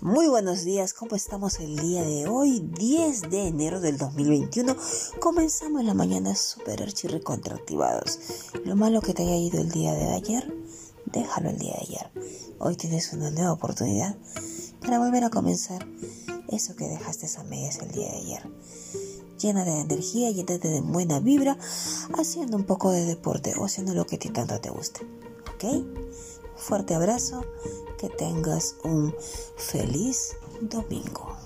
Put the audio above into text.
Muy buenos días, ¿cómo estamos el día de hoy? 10 de enero del 2021. Comenzamos la mañana super archi contractivados. Lo malo que te haya ido el día de ayer, déjalo el día de ayer. Hoy tienes una nueva oportunidad para volver a comenzar eso que dejaste a medias el día de ayer. Llena de energía, llénate de buena vibra, haciendo un poco de deporte o haciendo lo que tanto te guste. ¿Ok? Fuerte abrazo, que tengas un feliz domingo.